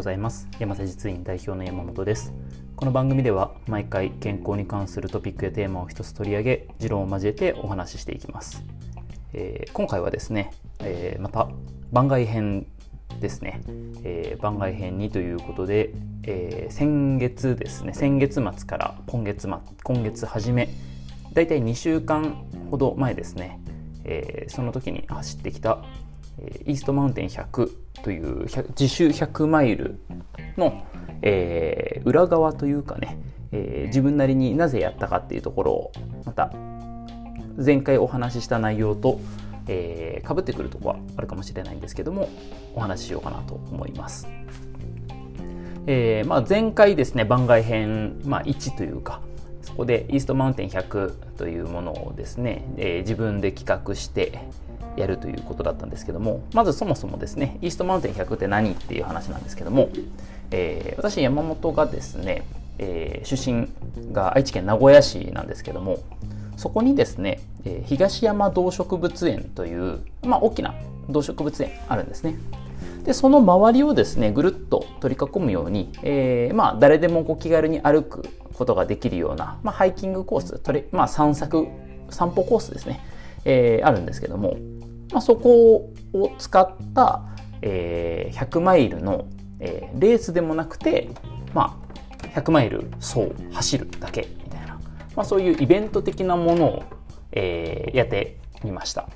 ございます。山瀬実院代表の山本です。この番組では毎回健康に関するトピックやテーマを一つ取り上げ持論を交えてお話ししていきます、えー、今回はですね、えー、また番外編ですね、えー、番外編にということで、えー、先月ですね先月末から今月末今月初めだいたい2週間ほど前ですね、えー、その時に走ってきたイーストマウンテン100という自主100マイルの、えー、裏側というかね、えー、自分なりになぜやったかっていうところをまた前回お話しした内容とえー、被ってくるとこはあるかもしれないんですけどもお話ししようかなと思います。えーまあ、前回ですね番外編、まあ、1というかそこでイーストマウンテン100というものをですね、えー、自分で企画してやるということだったんですけどもまずそもそもですねイーストマウンテン100って何っていう話なんですけども、えー、私山本がですね、えー、出身が愛知県名古屋市なんですけどもそこにですね、え、東山動植物園という、まあ、大きな動植物園あるんですね。でその周りをですねぐるっと取り囲むように、えー、まあ、誰でもこう気軽に歩くことができるような、まあ、ハイキングコーストレ、まあ、散策散歩コースですね、えー、あるんですけども、まあ、そこを使った、えー、100マイルの、えー、レースでもなくて、まあ、100マイル走走るだけみたいな、まあ、そういうイベント的なものを、えー、やってみました。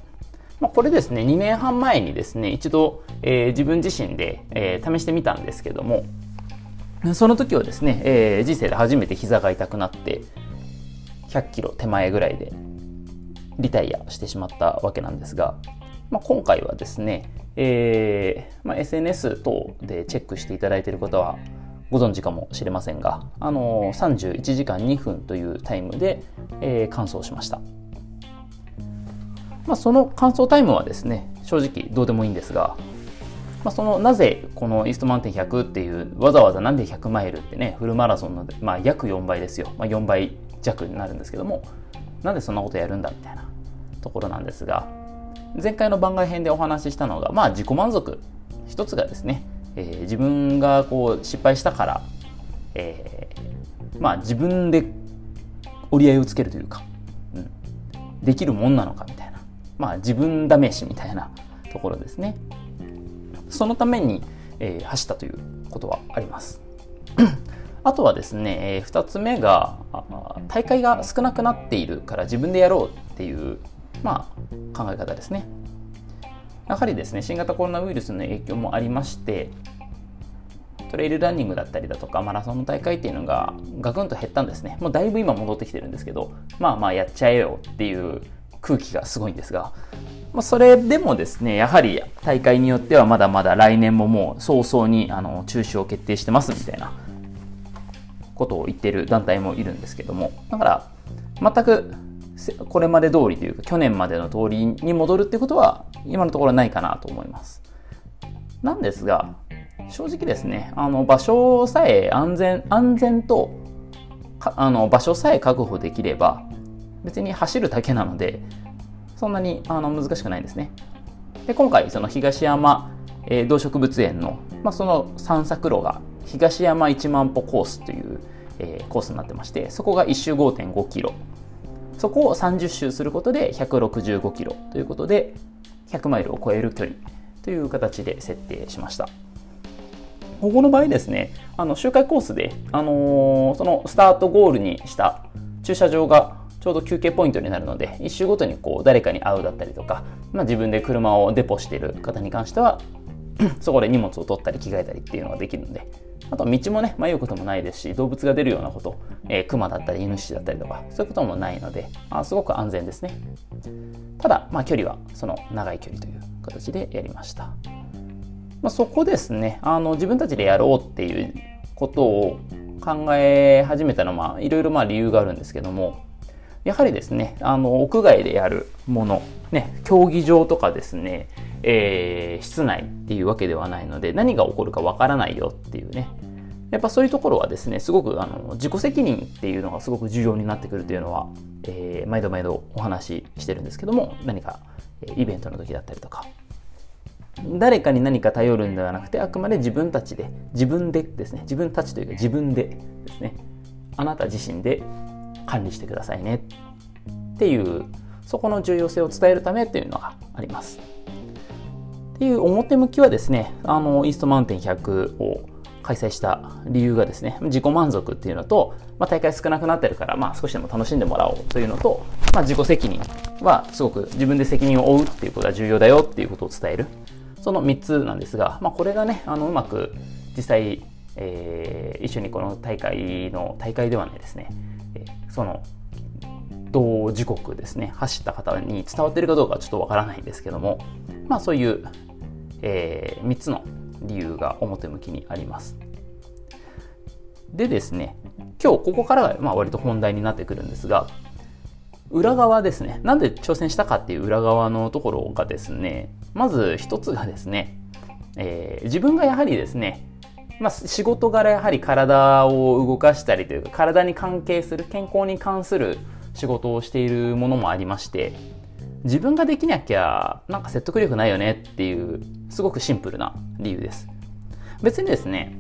まあ、これですね2年半前にですね一度、えー、自分自身で、えー、試してみたんですけどもその時はですね、えー、人生で初めて膝が痛くなって100キロ手前ぐらいでリタイアしてしまったわけなんですが、まあ、今回はですね、えーまあ、SNS 等でチェックしていただいている方はご存知かもしれませんが、あのー、31時間2分というタイムで、えー、完走しました。まあ、その完走タイムはですね、正直どうでもいいんですが、まあ、そのなぜこのイーストマウンテン100っていうわざわざなんで100マイルってねフルマラソンの、まあ、約4倍ですよ、まあ、4倍弱になるんですけどもなんでそんなことやるんだみたいなところなんですが前回の番外編でお話ししたのが、まあ、自己満足。一つがですね、えー、自分がこう失敗したから、えー、まあ、自分で折り合いをつけるというか、うん、できるもんなのかみたいな、まあ、自分試しみたいなところですね。そのために、えー、走ったということはあります。あとはですね、えー、2つ目が大会が少なくなっているから自分でやろうっていうまあ、考え方ですね。やはりですね、新型コロナウイルスの影響もありまして、トレイルランニングだったりだとか、マラソンの大会っていうのがガクンと減ったんですね。もうだいぶ今戻ってきてるんですけど、まあまあやっちゃえよっていう空気がすごいんですが、まあ、それでもですね、やはり大会によってはまだまだ来年ももう早々にあの中止を決定してますみたいなことを言ってる団体もいるんですけども、だから全くこれまで通りというか去年までの通りに戻るってことは今のところないかなと思います。なんですが正直ですねあの場所さえ安全安全とあの場所さえ確保できれば別に走るだけなのでそんなにあの難しくないんですね。で今回その東山、えー、動植物園の、まあ、その散策路が東山1万歩コースという、えー、コースになってましてそこが1周5.5キロそこを30周することで165キロということで100マイルを超える距離という形で設定しました。ここの場合ですね、あの周回コースで、あのー、そのスタートゴールにした駐車場がちょうど休憩ポイントになるので、1周ごとにこう誰かに会うだったりとか、まあ、自分で車をデポしている方に関しては、そこで荷物を取ったり着替えたりっていうのができるので、あと道もね、迷うこともないですし、動物が出るようなこと、えー、熊だったり、イノシシだったりとか、そういうこともないので、あすごく安全ですね。ただ、まあ、距離はその長い距離という形でやりました。まあ、そこですね、あの自分たちでやろうっていうことを考え始めたのは、いろいろまあ理由があるんですけども、やはりですね、あの屋外でやるもの、ね、競技場とかですね、えー、室内っていうわけではないので何が起こるかわからないよっていうねやっぱそういうところはですねすごくあの自己責任っていうのがすごく重要になってくるというのは、えー、毎度毎度お話ししてるんですけども何かイベントの時だったりとか誰かに何か頼るんではなくてあくまで自分たちで自分でですね自分たちというか自分でですねあなた自身で管理してくださいねっていうそこの重要性を伝えるためっていうのがあります。っていう表向きはですねあのイーストマウンテン100を開催した理由がですね自己満足っていうのと、まあ、大会少なくなってるから、まあ、少しでも楽しんでもらおうというのと、まあ、自己責任はすごく自分で責任を負うっていうことが重要だよっていうことを伝える。その3つなんですが、まあ、これがねあのうまく実際、えー、一緒にこの大会の大会ではないですね、えー、その同時刻ですね走った方に伝わっているかどうかはちょっとわからないんですけどもまあそういう、えー、3つの理由が表向きにあります。でですね、今日ここからがまあ割と本題になってくるんですが、裏側ですね、なんで挑戦したかっていう裏側のところがですね、まず一つがですね、えー、自分がやはりですね、まあ、仕事柄やはり体を動かしたりというか体に関係する健康に関する仕事をしているものもありまして自分ができなきゃなんか説得力ないよねっていうすごくシンプルな理由です。別にですね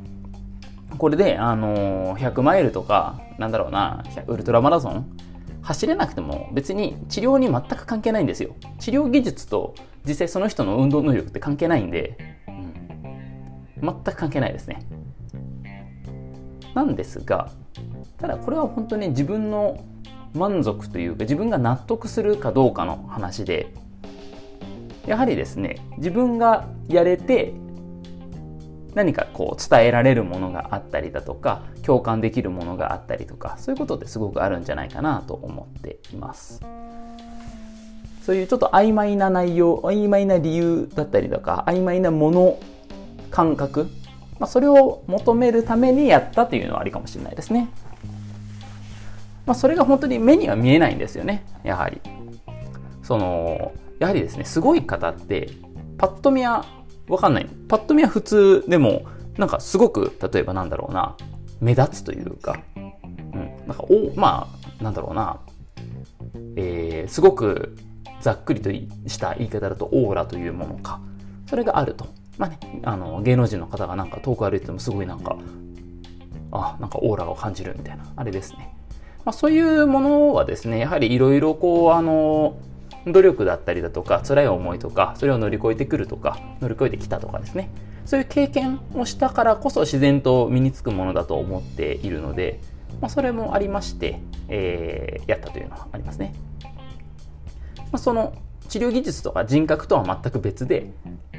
これであの100マイルとかなんだろうなウルトラマラソン走れなくても別に治療に全く関係ないんですよ。治療技術と実際その人の運動能力って関係ないんで、うん、全く関係ないですね。なんですがただこれは本当に自分の満足というか自分が納得するかどうかの話でやはりですね自分がやれて何かこう伝えられるものがあったりだとか共感できるものがあったりとかそういうことってすごくあるんじゃないかなと思っています。そういうちょっと曖昧な内容曖昧な理由だったりとか曖昧なもの感覚、まあ、それを求めるためにやったというのはありかもしれないですね。まあ、それが本当に目には見えないんですよね。やはり。そのやはりですねすごい方ってパッと見は分かんない。パッと見は普通でもなんかすごく例えばなんだろうな目立つというか、うん、なんかおまあなんだろうな、えー、すごくざっくりとした言い方だとオーラというものか。それがあると。まあねあの芸能人の方がなんか遠く歩いててもすごいなんかあなんかオーラを感じるみたいな。あれですね。まあ、そういうものはですねやはりいろいろこうあの努力だったりだとか辛い思いとかそれを乗り越えてくるとか乗り越えてきたとかですねそういう経験をしたからこそ自然と身につくものだと思っているので、まあ、それもありまして、えー、やったというのはありますね。まあ、その治療技術とか人格とは全く別で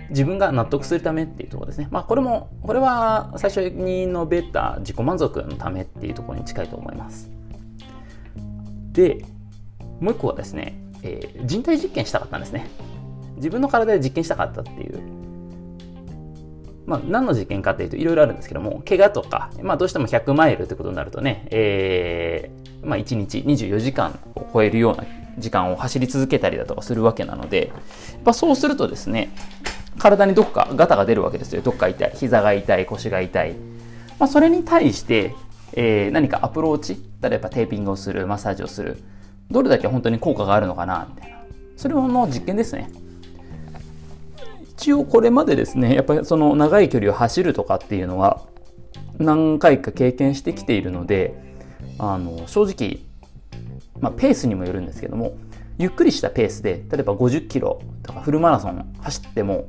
自分が納得するためっていうところですね。まあこれも、これは最初に述べた自己満足のためっていうところに近いと思います。で、もう一個はですね、えー、人体実験したかったんですね。自分の体で実験したかったっていう。まあ、何の実験かっていうといろいろあるんですけども、怪我とか、まあ、どうしても100マイルってことになるとね、えー、まあ、1日24時間を超えるような時間を走り続けたりだとかするわけなので、やっぱそうするとですね、体にどっかガタが出るわけですよ。どっか痛い。膝が痛い、腰が痛い。まあ、それに対して、えー、何かアプローチ例えばテーピングをするマッサージをするどれだけ本当に効果があるのかなみたいな。それの実験ですね。一応これまでですねやっぱりその長い距離を走るとかっていうのは何回か経験してきているのであの正直、まあ、ペースにもよるんですけどもゆっくりしたペースで例えば50キロとかフルマラソン走っても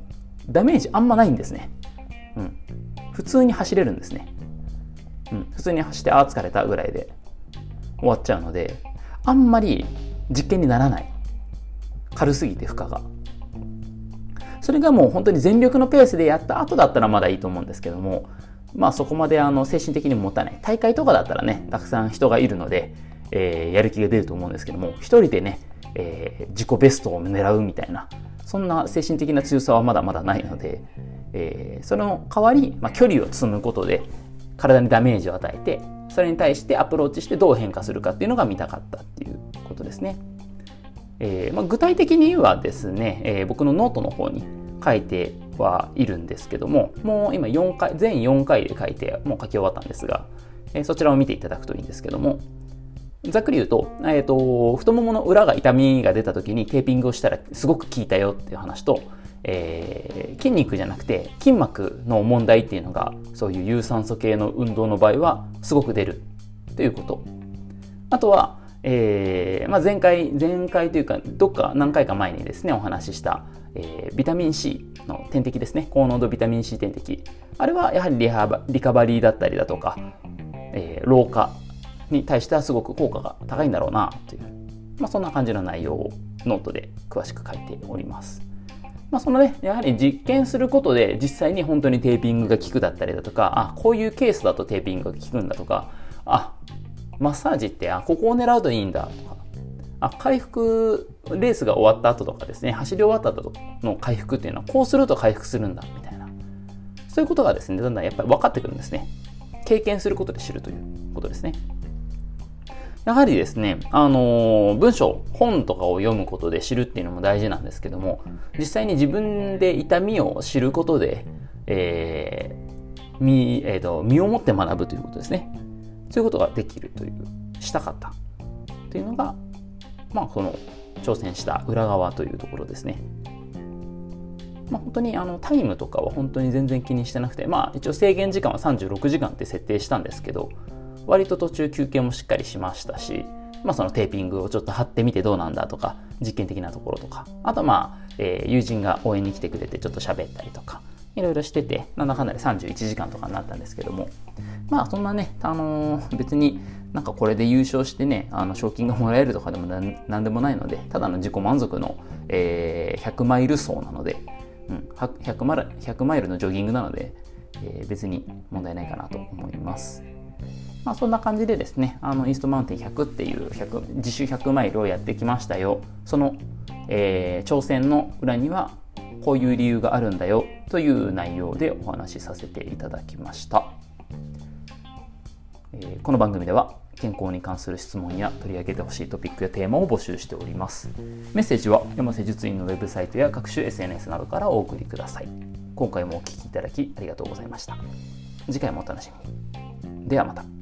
ダメージあんまないんですね、うん、普通に走れるんですね。うん、普通に走ってああ疲れたぐらいで終わっちゃうのであんまり実験にならない。軽すぎて負荷が。それがもう本当に全力のペースでやった後だったらまだいいと思うんですけどもまあそこまであの精神的にもたない。大会とかだったらねたくさん人がいるので、えー、やる気が出ると思うんですけども一人でね、えー、自己ベストを狙うみたいなそんな精神的な強さはまだまだないので、えー、その代わり、まあ、距離を積むことで体にダメージを与えてそれに対してアプローチしてどう変化するかっていうのが見たかったっていうことですね。えーまあ、具体的にはですね、えー、僕のノートの方に書いてはいるんですけどももう今4回全4回で書いてもう書き終わったんですが、えー、そちらを見ていただくといいんですけどもざっくり言うと,、えーと、太ももの裏が痛みが出た時にテーピングをしたらすごく効いたよっていう話とえー、筋肉じゃなくて筋膜の問題っていうのがそういう有酸素系の運動の場合はすごく出るということ。あとは、えーまあ、前回前回というかどっか何回か前にですねお話しした、えー、ビタミン C の点滴ですね。高濃度ビタミン C 点滴あれはやはりリハバリカバリーだったりだとか、えー、老化に対してはすごく効果が高いんだろうなという、まあ、そんな感じの内容をノートで詳しく書いております。まあ、そのね、やはり実験することで実際に本当にテーピングが効くだったりだとか、あ、こういうケースだとテーピングが効くんだとか、あ、マッサージって、あ、ここを狙うといいんだとか、あ、回復、レースが終わった後とかですね、走り終わった後の回復っていうのは、こうすると回復するんだ、みたいな。そういうことがですね、だんだんやっぱり分かってくるんですね。経験することで知るということですね。やはりですね、あのー、文章、本とかを読むことで知るっていうのも大事なんですけども、実際に自分で痛みを知ることで、えー、身、えーと、身をもって学ぶということですね。そういうことができるという、したかったというのが、まあ、この挑戦した裏側というところですね。まあ、本当にあのタイムとかは本当に全然気にしてなくて、まあ、一応制限時間は36時間って設定したんですけど、割と途中休憩もしっかりしましたし、まあ、そのテーピングをちょっと貼ってみてどうなんだとか実験的なところとかあとまあ、えー、友人が応援に来てくれてちょっと喋ったりとかいろいろしててなんだかんだで31時間とかになったんですけどもまあそんなね、あのー、別になんかこれで優勝してねあの賞金がもらえるとかでもなんでもないのでただの自己満足の、えー、100マイル走なので、うん、100, マイル100マイルのジョギングなので、えー、別に問題ないかなと思います。まあ、そんな感じでですね、あのイーストマウンテン100っていう100自主100マイルをやってきましたよ。その、えー、挑戦の裏にはこういう理由があるんだよという内容でお話しさせていただきました。えー、この番組では健康に関する質問や取り上げてほしいトピックやテーマを募集しております。メッセージは山瀬術院のウェブサイトや各種 SNS などからお送りください。今回もお聴きいただきありがとうございました。次回もお楽しみに。ではまた。